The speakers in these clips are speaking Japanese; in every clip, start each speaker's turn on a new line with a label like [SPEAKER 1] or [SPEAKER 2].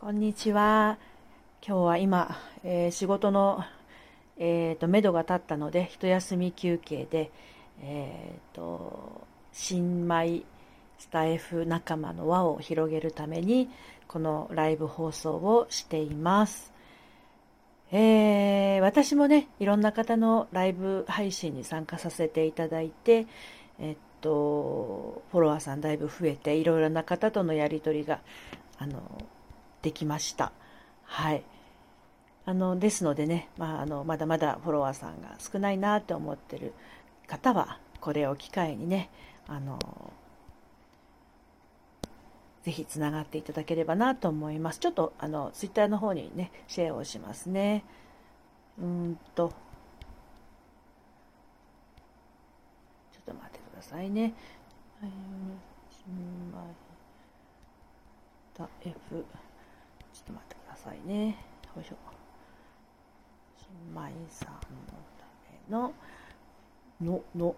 [SPEAKER 1] こんにちは。今日は今、えー、仕事の、えーと、目処が立ったので、一休み休憩で、えーと、新米スタイフ仲間の輪を広げるために、このライブ放送をしています。えー、私もね、いろんな方のライブ配信に参加させていただいて、えっと、フォロワーさんだいぶ増えて、いろいろな方とのやり取りが、あの、できました。はい。あの、ですのでね、まあ、あの、まだまだフォロワーさんが少ないなって思ってる方は、これを機会にね、あの、ぜひつながっていただければなと思います。ちょっと、あの、ツイッターの方にね、シェアをしますね。うんと、ちょっと待ってくださいね。はい、F と待ってくださいね。よいしょ。新米さんのための、の、の、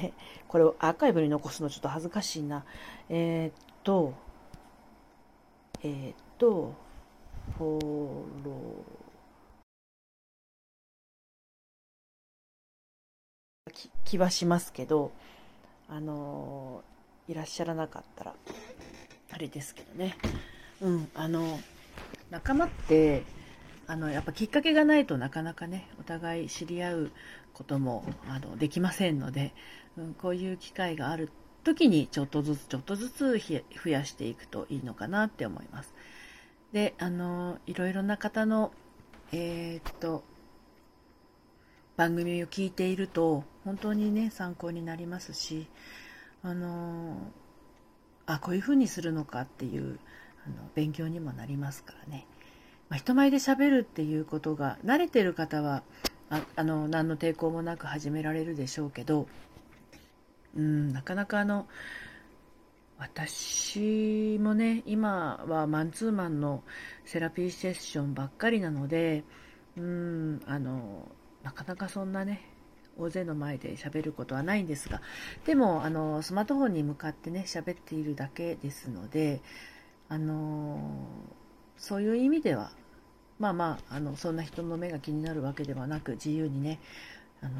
[SPEAKER 1] え、これをアーカイブに残すのちょっと恥ずかしいな。えー、っと、えー、っと、フォロー、気はしますけど、あのいらっしゃらなかったら、あれですけどね。うん、あの仲間ってあのやっぱきっかけがないとなかなかねお互い知り合うこともあのできませんので、うん、こういう機会がある時にちょっとずつちょっとずつ増やしていくといいのかなって思います。であのいろいろな方のえー、っと番組を聞いていると本当にね参考になりますしあのあこういうふうにするのかっていうあの勉強にもなりますからね、まあ、人前でしゃべるっていうことが慣れてる方はああの何の抵抗もなく始められるでしょうけどうんなかなかあの私もね今はマンツーマンのセラピーセッションばっかりなのでうんあのなかなかそんなね大勢の前で喋ることはないんですがでもあのスマートフォンに向かってね喋っているだけですのであのそういう意味ではまあまああのそんな人の目が気になるわけではなく自由にねあの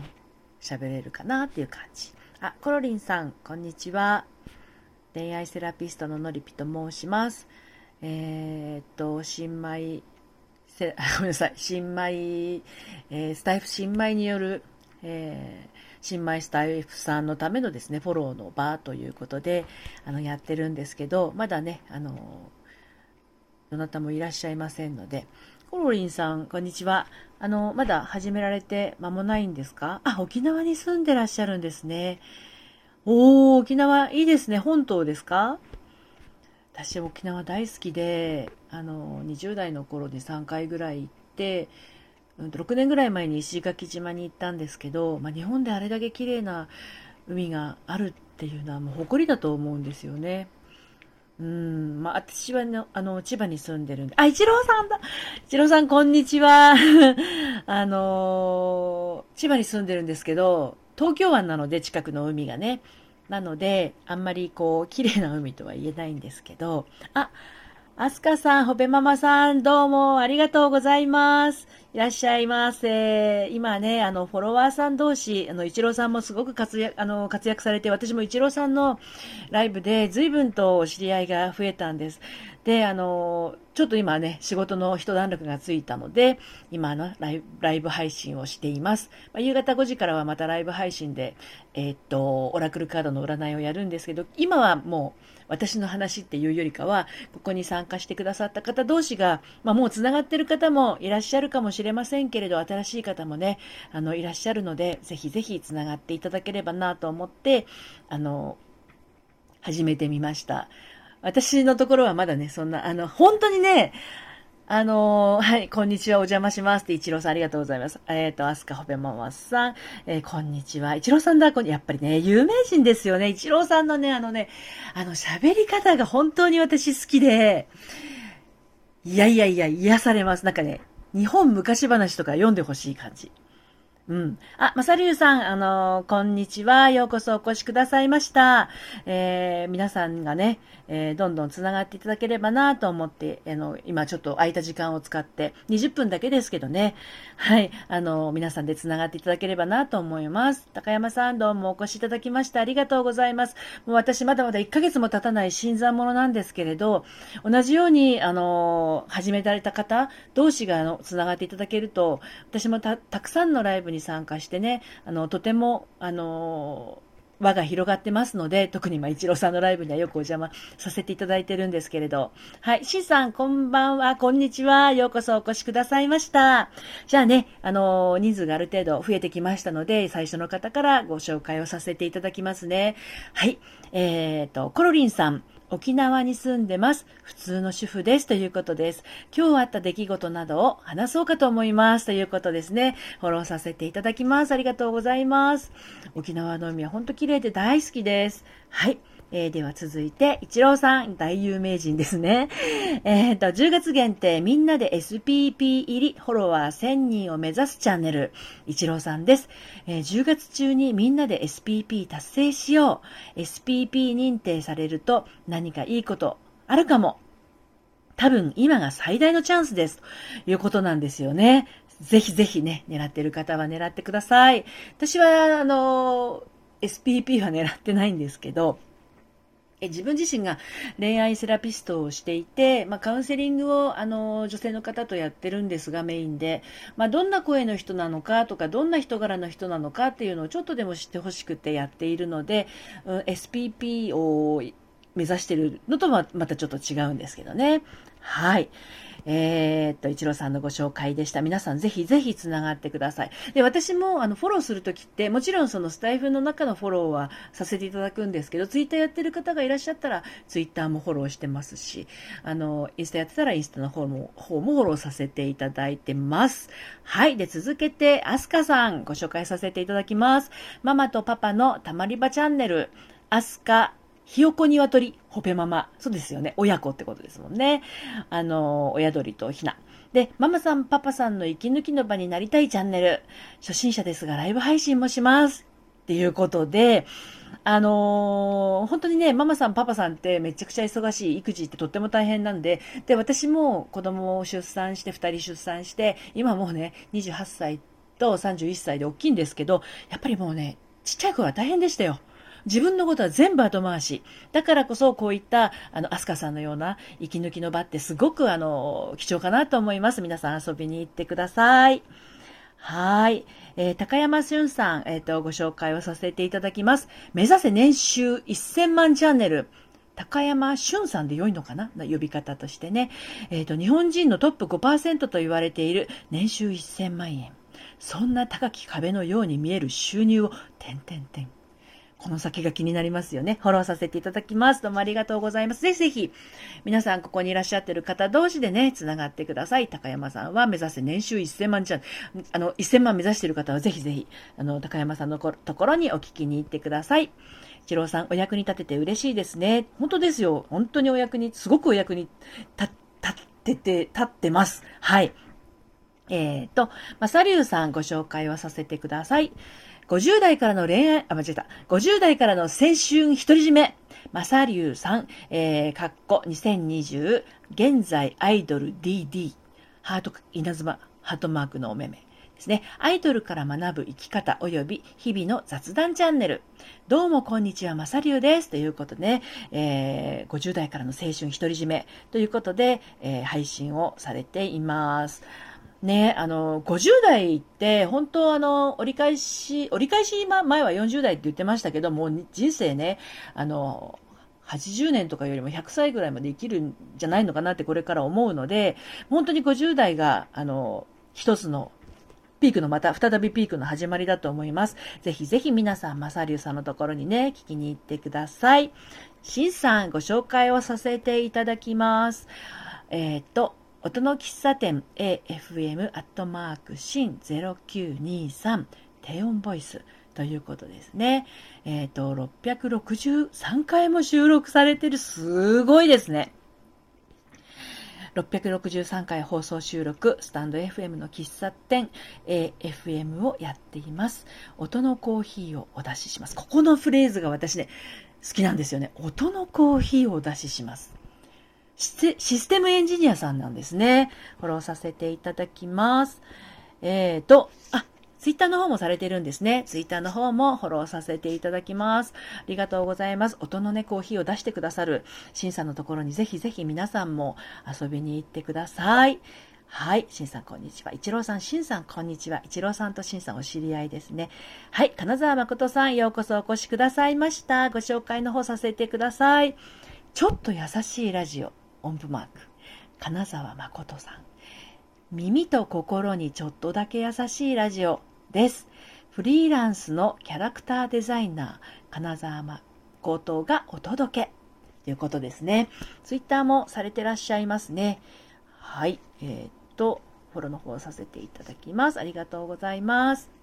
[SPEAKER 1] 喋れるかなっていう感じ。あコロリンさんこんにちは。恋愛セラピストののりぴと申します。えー、っと新米せ ごめんなさい。新米、えー、スタイフ新米による、えー新米スタイフさんのためのですね、フォローの場ということで、あの、やってるんですけど、まだね、あの、どなたもいらっしゃいませんので、コロリンさん、こんにちは。あの、まだ始められて間もないんですか？あ、沖縄に住んでらっしゃるんですね。おー、沖縄いいですね。本島ですか？私沖縄大好きで、あの、20代の頃に3回ぐらい行って、6年ぐらい前に石垣島に行ったんですけど、まあ、日本であれだけ綺麗な海があるっていうのはもう誇りだと思うんですよね。うん、まあ、私はの、あの、千葉に住んでるんで、あ、一郎さんだ一郎さん、こんにちは。あの千葉に住んでるんですけど、東京湾なので、近くの海がね。なので、あんまりこう、綺麗な海とは言えないんですけど、あ、アスカさん、ほべママさん、どうもありがとうございます。いらっしゃいませ。今ね、あの、フォロワーさん同士、あの、イチローさんもすごく活躍、あの、活躍されて、私もイチローさんのライブで随分とお知り合いが増えたんです。で、あの、ちょっと今ね、仕事の一段落がついたので、今のライブライブ配信をしています。まあ、夕方5時からはまたライブ配信で、えー、っと、オラクルカードの占いをやるんですけど、今はもう、私の話っていうよりかは、ここに参加してくださった方同士が、まあ、もう繋がってる方もいらっしゃるかもしれませんけれど、新しい方もね、あの、いらっしゃるので、ぜひぜひ繋がっていただければなと思って、あの、始めてみました。私のところはまだね、そんな、あの、本当にね、あのー、はい、こんにちは、お邪魔しますって、一郎さんありがとうございます。えっ、ー、と、アスカホペママさん、えー、こんにちは。一郎さんだ、やっぱりね、有名人ですよね。一郎さんのね、あのね、あの、喋り方が本当に私好きで、いやいやいや、癒されます。なんかね、日本昔話とか読んでほしい感じ。うん。あ、まさりゅうさん、あのー、こんにちは。ようこそお越しくださいました。えー、皆さんがね、えー、どんどんつながっていただければなと思って、あの、今ちょっと空いた時間を使って、20分だけですけどね、はい、あの、皆さんでつながっていただければなと思います。高山さん、どうもお越しいただきましてありがとうございます。もう私まだまだ1ヶ月も経たない新参者なんですけれど、同じように、あの、始められた方同士が、あの、つながっていただけると、私もたたくさんのライブにに参加してね、あの、とても、あの、輪が広がってますので、特にまあ、一郎さんのライブにはよくお邪魔させていただいてるんですけれど。はい。しんさん、こんばんは、こんにちは。ようこそお越しくださいました。じゃあね、あの、人数がある程度増えてきましたので、最初の方からご紹介をさせていただきますね。はい。えっ、ー、と、コロリンさん。沖縄に住んでます。普通の主婦です。ということです。今日あった出来事などを話そうかと思います。ということですね。フォローさせていただきます。ありがとうございます。沖縄の海は本当綺麗で大好きです。はい。えー、では続いて、一郎さん、大有名人ですね。えっ、と、10月限定、みんなで SPP 入り、フォロワー1000人を目指すチャンネル、一郎さんです。えー、10月中にみんなで SPP 達成しよう。SPP 認定されると何かいいことあるかも。多分今が最大のチャンスです。ということなんですよね。ぜひぜひね、狙ってる方は狙ってください。私は、あの、SPP は狙ってないんですけど、自分自身が恋愛セラピストをしていて、まあ、カウンセリングをあの女性の方とやってるんですがメインで、まあ、どんな声の人なのかとかどんな人柄の人なのかっていうのをちょっとでも知ってほしくてやっているので、うん、SPP を目指してるのとはまたちょっと違うんですけどね。はい。えー、っと、一郎さんのご紹介でした。皆さんぜひぜひつながってください。で、私もあのフォローするときって、もちろんそのスタイフの中のフォローはさせていただくんですけど、ツイッターやってる方がいらっしゃったら、ツイッターもフォローしてますし、あの、インスタやってたらインスタの方も方もフォローさせていただいてます。はい。で、続けて、アスカさんご紹介させていただきます。ママとパパのたまり場チャンネル、アスカひよこ鶏、ほぺママ。そうですよね。親子ってことですもんね。あの、親鳥とひな。で、ママさん、パパさんの息抜きの場になりたいチャンネル。初心者ですが、ライブ配信もします。っていうことで、あのー、本当にね、ママさん、パパさんってめちゃくちゃ忙しい。育児ってとっても大変なんで、で、私も子供を出産して、2人出産して、今もうね、28歳と31歳で大きいんですけど、やっぱりもうね、ちっちゃい頃は大変でしたよ。自分のことは全部後回し。だからこそ、こういった、あの、アスカさんのような息抜きの場ってすごく、あの、貴重かなと思います。皆さん遊びに行ってください。はい。えー、高山俊さん、えっ、ー、と、ご紹介をさせていただきます。目指せ年収1000万チャンネル。高山俊さんで良いのかな？呼び方としてね。えっ、ー、と、日本人のトップ5%と言われている年収1000万円。そんな高き壁のように見える収入を、点々点。この先が気になりますよね。フォローさせていただきます。どうもありがとうございます。ぜひぜひ、皆さんここにいらっしゃってる方同士でね、つながってください。高山さんは目指せ年収1000万ちゃん。あの、1000万目指してる方はぜひぜひ、あの、高山さんのところにお聞きに行ってください。一郎さん、お役に立てて嬉しいですね。本当ですよ。本当にお役に、すごくお役に立ってて、立ってます。はい。えっ、ー、と、まさりゅうさんご紹介をさせてください。50代からの恋愛、あ、間違えた。50代からの青春独り占め。マサリュウさん、えー、かっこ2020、現在アイドル DD、ハート、稲妻、ハートマークのお目目。ですね。アイドルから学ぶ生き方及び日々の雑談チャンネル。どうもこんにちは、まさりゅうです。ということで、えー、50代からの青春独り占めということで、えー、配信をされています。ね、あの、50代って、本当あの、折り返し、折り返し前は40代って言ってましたけど、もう人生ね、あの、80年とかよりも100歳ぐらいまで生きるんじゃないのかなってこれから思うので、本当に50代が、あの、一つのピークのまた再びピークの始まりだと思います。ぜひぜひ皆さん、マサリュウさんのところにね、聞きに行ってください。シンさん、ご紹介をさせていただきます。えっ、と、音の喫茶店 AFM アットマークシン0923低音ボイスということですね。えっ、ー、と、663回も収録されてる。すごいですね。663回放送収録、スタンド FM の喫茶店、AFM をやっています。音のコーヒーをお出しします。ここのフレーズが私ね、好きなんですよね。音のコーヒーをお出しします。システムエンジニアさんなんですね。フォローさせていただきます。えーと、あ、ツイッターの方もされてるんですね。ツイッターの方もフォローさせていただきます。ありがとうございます。音のね、コーヒーを出してくださる、シンさんのところにぜひぜひ皆さんも遊びに行ってください。はい。しんさん、こんにちは。一郎さん、しんさん、こんにちは。一郎さんとしんさん、お知り合いですね。はい。金沢誠さん、ようこそお越しくださいました。ご紹介の方させてください。ちょっと優しいラジオ、音符マーク。金沢誠さん。耳と心にちょっとだけ優しいラジオです。フリーランスのキャラクターデザイナー、金沢誠がお届け。ということですね。ツイッターもされてらっしゃいますね。はい。えー、っと、フォローの方させていただきます。ありがとうございます。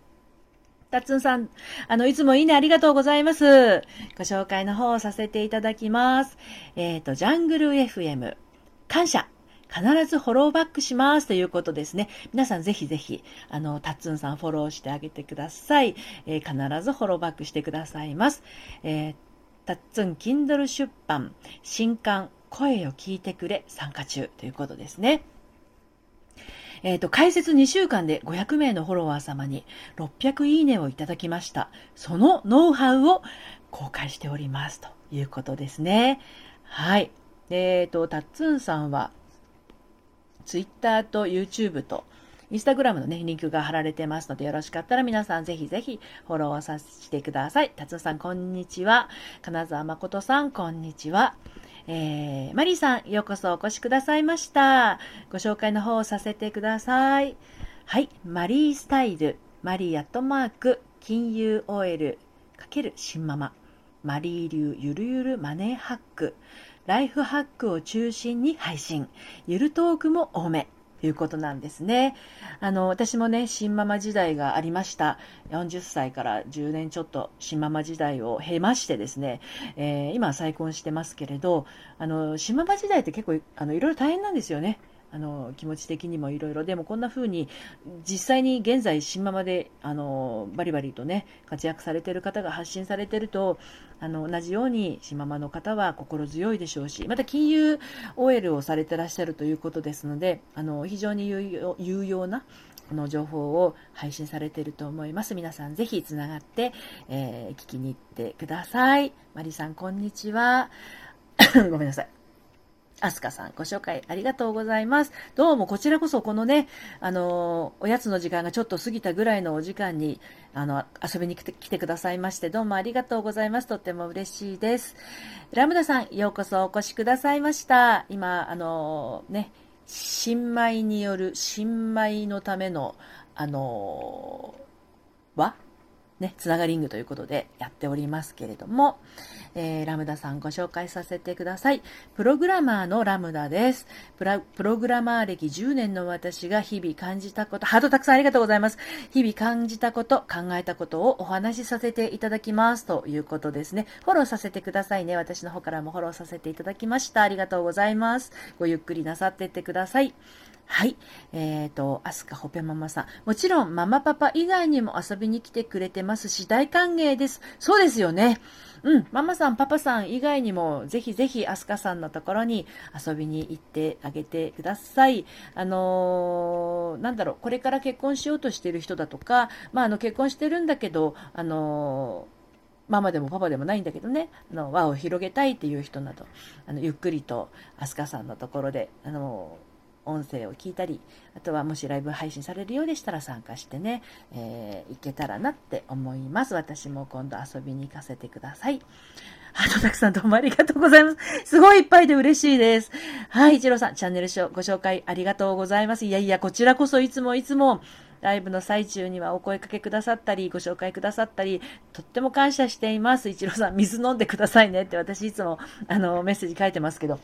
[SPEAKER 1] たっつんさん、あの、いつもいいね、ありがとうございます。ご紹介の方をさせていただきます。えっ、ー、と、ジャングル FM、感謝。必ずフォローバックしますということですね。皆さんぜひぜひ、あの、たっつんさんフォローしてあげてください。えー、必ずフォローバックしてくださいます。えー、たっつん Kindle 出版、新刊、声を聞いてくれ参加中ということですね。えっ、ー、と、解説2週間で500名のフォロワー様に600いいねをいただきました。そのノウハウを公開しておりますということですね。はい。えっ、ー、と、たっつんさんは、Twitter と YouTube と、インスタグラムのね、リンクが貼られてますので、よろしかったら皆さんぜひぜひフォローさせてください。達夫さん、こんにちは。金沢誠さん、こんにちは。えー、マリーさん、ようこそお越しくださいました。ご紹介の方をさせてください。はい、マリースタイル、マリーアットマーク、金融 OL ×新ママ、マリー流ゆるゆるマネーハック、ライフハックを中心に配信、ゆるトークも多め。いうことなんですね。あの、私もね、新ママ時代がありました。40歳から10年ちょっと新ママ時代を経ましてですね、えー、今再婚してますけれど、あの、新ママ時代って結構、あの、いろいろ大変なんですよね。あの気持ち的にもいろいろでもこんな風に実際に現在新ママであのバリバリとね活躍されてる方が発信されてるとあの同じように新ママの方は心強いでしょうしまた金融 OL をされてらっしゃるということですのであの非常に有用なこの情報を配信されていると思います。皆さんぜひつながって、えー、聞きに行ってください。マリさん、こんにちは。ごめんなさい。アスカさん、ご紹介ありがとうございます。どうもこちらこそこのね、あの、おやつの時間がちょっと過ぎたぐらいのお時間に、あの、遊びに来て来てくださいまして、どうもありがとうございます。とっても嬉しいです。ラムダさん、ようこそお越しくださいました。今、あの、ね、新米による、新米のための、あの、和ね、つながりングということでやっておりますけれども、えー、ラムダさんご紹介させてください。プログラマーのラムダです。プログラマー歴10年の私が日々感じたこと、ハートたくさんありがとうございます。日々感じたこと、考えたことをお話しさせていただきますということですね。フォローさせてくださいね。私の方からもフォローさせていただきました。ありがとうございます。ごゆっくりなさっていってください。はい。えっ、ー、と、アスカホペママさん。もちろん、ママパパ以外にも遊びに来てくれてますし、大歓迎です。そうですよね。うん、ママさん、パパさん以外にも、ぜひぜひ、アスカさんのところに遊びに行ってあげてください。あのー、なんだろう、これから結婚しようとしてる人だとか、まあ、あの、結婚してるんだけど、あのーママでもパパでもないんだけどね、あの輪を広げたいっていう人など、あのゆっくりとアスカさんのところで、あの音声を聞いたり、あとはもしライブ配信されるようでしたら参加してね、えー、いけたらなって思います。私も今度遊びに行かせてください。あとたくさんどうもありがとうございます。すごいいっぱいで嬉しいです。はい、一郎さん、チャンネルご紹介ありがとうございます。いやいや、こちらこそいつもいつも、ライブの最中にはお声かけくださったり、ご紹介くださったり、とっても感謝しています。一郎さん、水飲んでくださいねって私いつも、あの、メッセージ書いてますけど。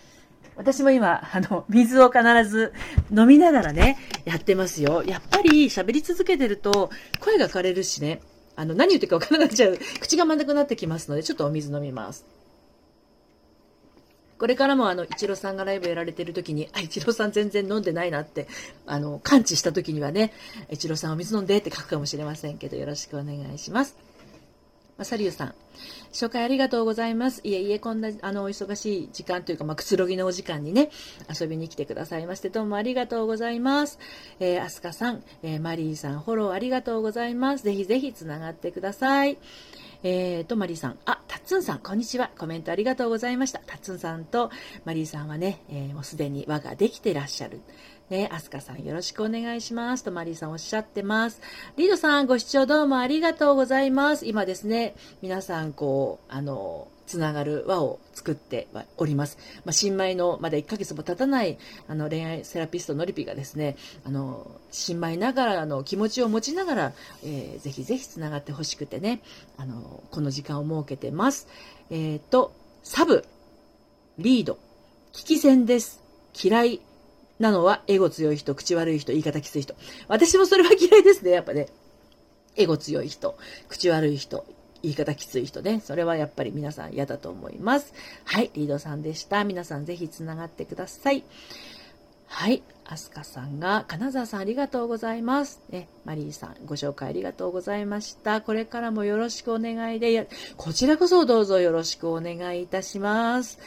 [SPEAKER 1] 私も今、あの、水を必ず飲みながらね、やってますよ。やっぱり喋り続けてると、声が枯れるしね、あの、何言ってるか分からなくなっちゃう。口がまんなくなってきますので、ちょっとお水飲みます。これからもあの、イチローさんがライブやられてる時に、あ、イチローさん全然飲んでないなって、あの、感知した時にはね、イチローさんお水飲んでって書くかもしれませんけど、よろしくお願いします。まさりゅうさん。紹介ありがとうございます。いえいえ、こんな、あの、お忙しい時間というか、まあ、くつろぎのお時間にね、遊びに来てくださいまして、どうもありがとうございます。えー、アスカさん、えー、マリーさん、フォローありがとうございます。ぜひぜひつながってください。えーと、マリーさん。あ、タッツンさん、こんにちは。コメントありがとうございました。タッツンさんとマリーさんはね、えー、もうすでに輪ができてらっしゃる。ね、アスカさんよろしくお願いします。とマリーさんおっしゃってます。リードさんご視聴どうもありがとうございます。今ですね、皆さんこう、あの、つながる輪を作っております。まあ、新米のまだ1ヶ月も経たないあの恋愛セラピストのりぴがですね、あの、新米ながらの気持ちを持ちながら、えー、ぜひぜひつながってほしくてね、あの、この時間を設けてます。えっ、ー、と、サブ、リード、危機戦です。嫌い、なのは、エゴ強い人、口悪い人、言い方きつい人。私もそれは嫌いですね、やっぱね。エゴ強い人、口悪い人、言い方きつい人ね。それはやっぱり皆さん嫌だと思います。はい、リードさんでした。皆さんぜひ繋がってください。はい。アスカさんが、金沢さんありがとうございます。ね、マリーさん、ご紹介ありがとうございました。これからもよろしくお願いで、こちらこそどうぞよろしくお願いいたします。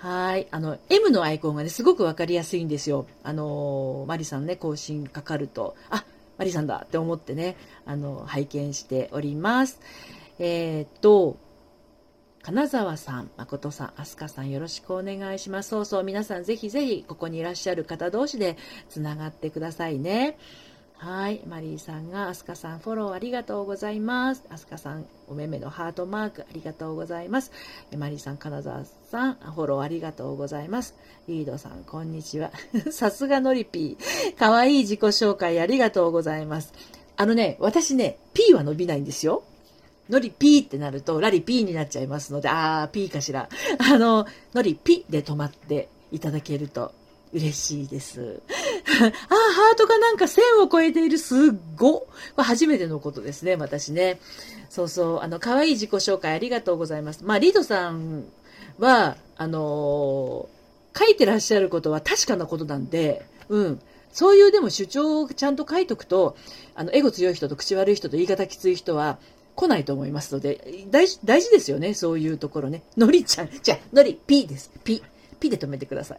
[SPEAKER 1] はい。あの、M のアイコンがね、すごくわかりやすいんですよ。あの、マリさんね、更新かかると、あ、マリさんだって思ってね、あの、拝見しております。えー、っと、金沢さん、誠さん、飛鳥さん、よろしくお願いします。そうそう、皆さんぜひぜひ、ここにいらっしゃる方同士でつながってくださいね。はい。マリーさんが、アスカさん、フォローありがとうございます。アスカさん、お目目のハートマーク、ありがとうございます。マリーさん、金沢さん、フォローありがとうございます。リードさん、こんにちは。さすがのりぴー。かわいい自己紹介ありがとうございます。あのね、私ね、P は伸びないんですよ。のりピーってなると、ラリピーになっちゃいますので、あー、ピーかしら。あの、のりピで止まっていただけると嬉しいです。あ、ハートがなんか1000を超えている。すっご。これ初めてのことですね、私ね。そうそう。あの、可愛い自己紹介ありがとうございます。まあ、リードさんは、あのー、書いてらっしゃることは確かなことなんで、うん。そういうでも主張をちゃんと書いとくと、あの、エゴ強い人と口悪い人と言い方きつい人は来ないと思いますので、大事、大事ですよね、そういうところね。のりちゃん、じゃあ、のり、ピーです。ピ。ピで止めてください。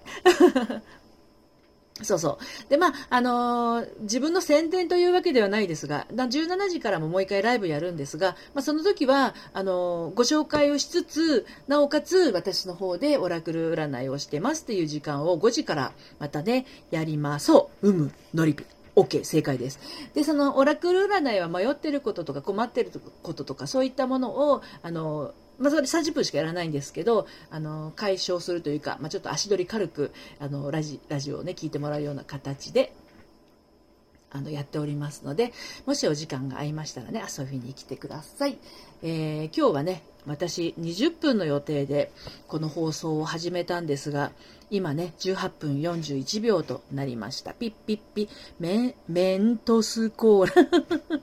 [SPEAKER 1] そうそう。で、まあ、あのー、自分の宣伝というわけではないですが、17時からももう一回ライブやるんですが、まあ、その時は、あのー、ご紹介をしつつ、なおかつ私の方でオラクル占いをしてますっていう時間を5時からまたね、やりまそう。うむ、のりぴ。OK、正解です。で、そのオラクル占いは迷ってることとか困ってることとか、そういったものを、あのーまあ、それ30分しかやらないんですけど、あの、解消するというか、まあ、ちょっと足取り軽く、あの、ラジ、ラジオをね、聞いてもらうような形で、あの、やっておりますので、もしお時間が合いましたらね、遊びに来てください。えー、今日はね、私20分の予定でこの放送を始めたんですが、今ね、18分41秒となりました。ピッピッピ、メン、メントスコーラ。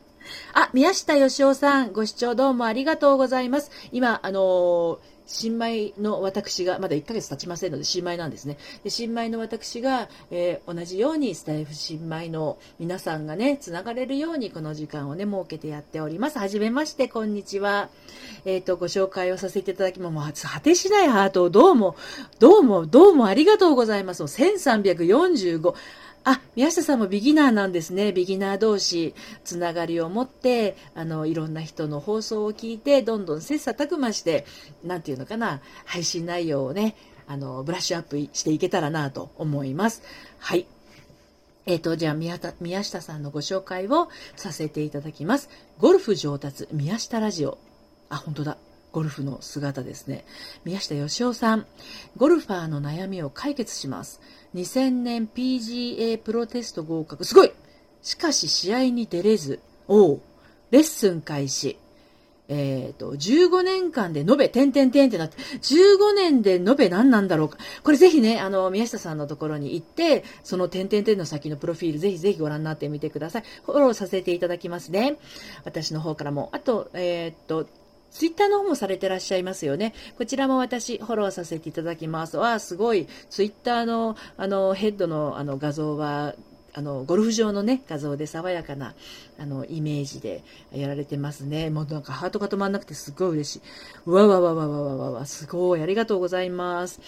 [SPEAKER 1] あ、宮下義雄さん、ご視聴どうもありがとうございます。今、あのー、新米の私が、まだ1ヶ月経ちませんので、新米なんですね。で新米の私が、えー、同じようにスタイフ新米の皆さんがね、つながれるようにこの時間をね、設けてやっております。はじめまして、こんにちは。えっ、ー、と、ご紹介をさせていただきも、もう、果てしないハートをどうも、どうも、どうもありがとうございます。1345。あ、宮下さんもビギナーなんですね。ビギナー同士、つながりを持って、あの、いろんな人の放送を聞いて、どんどん切磋琢磨して、なんていうのかな、配信内容をね、あの、ブラッシュアップしていけたらなと思います。はい。えっ、ー、と、じゃあ宮田、宮下さんのご紹介をさせていただきます。ゴルフ上達宮下ラジオ。あ、本当だ。ゴルフの姿ですね。宮下義雄さん。ゴルファーの悩みを解決します。2000年 PGA プロテスト合格。すごいしかし試合に出れず。おう。レッスン開始。えっ、ー、と、15年間で延べ、点々点ってなって、15年で延べ何なんだろうか。これぜひね、あの、宮下さんのところに行って、その点々点の先のプロフィール、ぜひぜひご覧になってみてください。フォローさせていただきますね。私の方からも。あと、えっ、ー、と、ツイッターの方もされてらっしゃいますよね。こちらも私、フォローさせていただきます。わあ、すごい。ツイッターの、あの、ヘッドの、あの、画像は、あの、ゴルフ場のね、画像で爽やかな、あの、イメージでやられてますね。もうなんかハートが止まんなくてすっごい嬉しい。うわわわわわわわわ、すごい。ありがとうございます。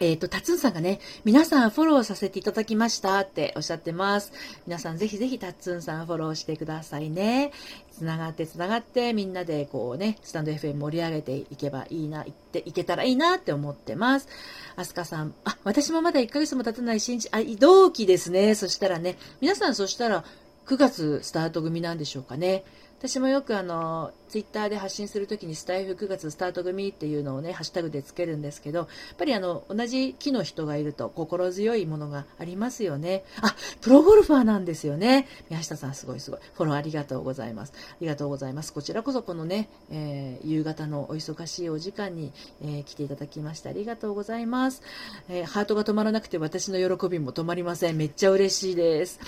[SPEAKER 1] えっ、ー、と、タツンさんがね、皆さんフォローさせていただきましたっておっしゃってます。皆さんぜひぜひタツンさんフォローしてくださいね。つながってつながってみんなでこうね、スタンド FM 盛り上げていけばいいな、いっていけたらいいなって思ってます。アスカさん、あ、私もまだ1ヶ月も経たない新人、あ、同期ですね。そしたらね、皆さんそしたら9月スタート組なんでしょうかね。私もよくあの、ツイッターで発信するときにスタイフ9月スタート組っていうのをね、ハッシュタグでつけるんですけど、やっぱりあの、同じ木の人がいると心強いものがありますよね。あ、プロゴルファーなんですよね。宮下さんすごいすごい。フォローありがとうございます。ありがとうございます。こちらこそこのね、えー、夕方のお忙しいお時間に、えー、来ていただきましてありがとうございます、えー、ハートが止まらなくて私の喜びも止まりません。めっちゃ嬉しいです。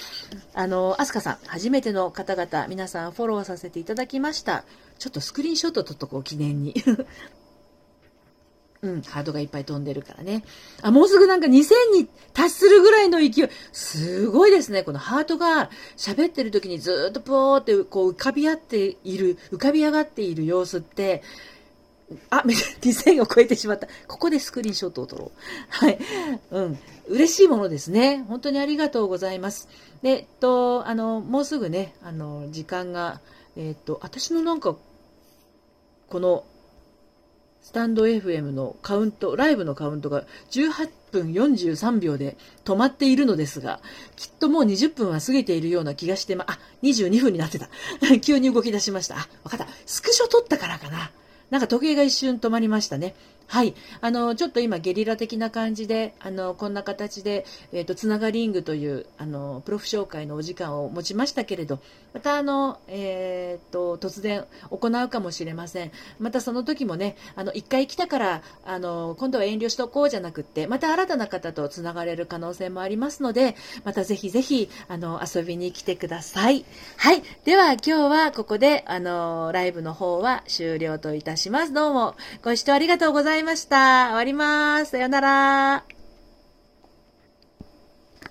[SPEAKER 1] あの、アスカさん、初めての方々、皆さんフォローさせせていただきました。。ちょっとスクリーンショット撮っとこう、記念に。うん、ハードがいっぱい飛んでるからね。あ、もうすぐなんか2000に達するぐらいの勢い。すごいですね。このハートが喋ってる時にずっとポーってこう浮かび合っている、浮かび上がっている様子って、あ、2000を超えてしまった。ここでスクリーンショットを撮ろう。はい。うん。嬉しいものですね。本当にありがとうございます。で、えっと、あの、もうすぐね、あの、時間が、えっ、と、私のなんか、この、スタンド FM のカウント、ライブのカウントが18分43秒で止まっているのですが、きっともう20分は過ぎているような気がしてま、あ、22分になってた。急に動き出しました。あ、わかった。スクショ撮ったからかな。なんか時計が一瞬止まりましたね。はい。あの、ちょっと今ゲリラ的な感じで、あの、こんな形で、えっ、ー、と、つながリングという、あの、プロフ紹介のお時間を持ちましたけれど、またあの、えっ、ー、と、突然行うかもしれません。またその時もね、あの、一回来たから、あの、今度は遠慮しとこうじゃなくって、また新たな方とつながれる可能性もありますので、またぜひぜひ、あの、遊びに来てください。はい。では今日はここで、あの、ライブの方は終了といたします。どうもご視聴ありがとうございいました。終わります。さよなら。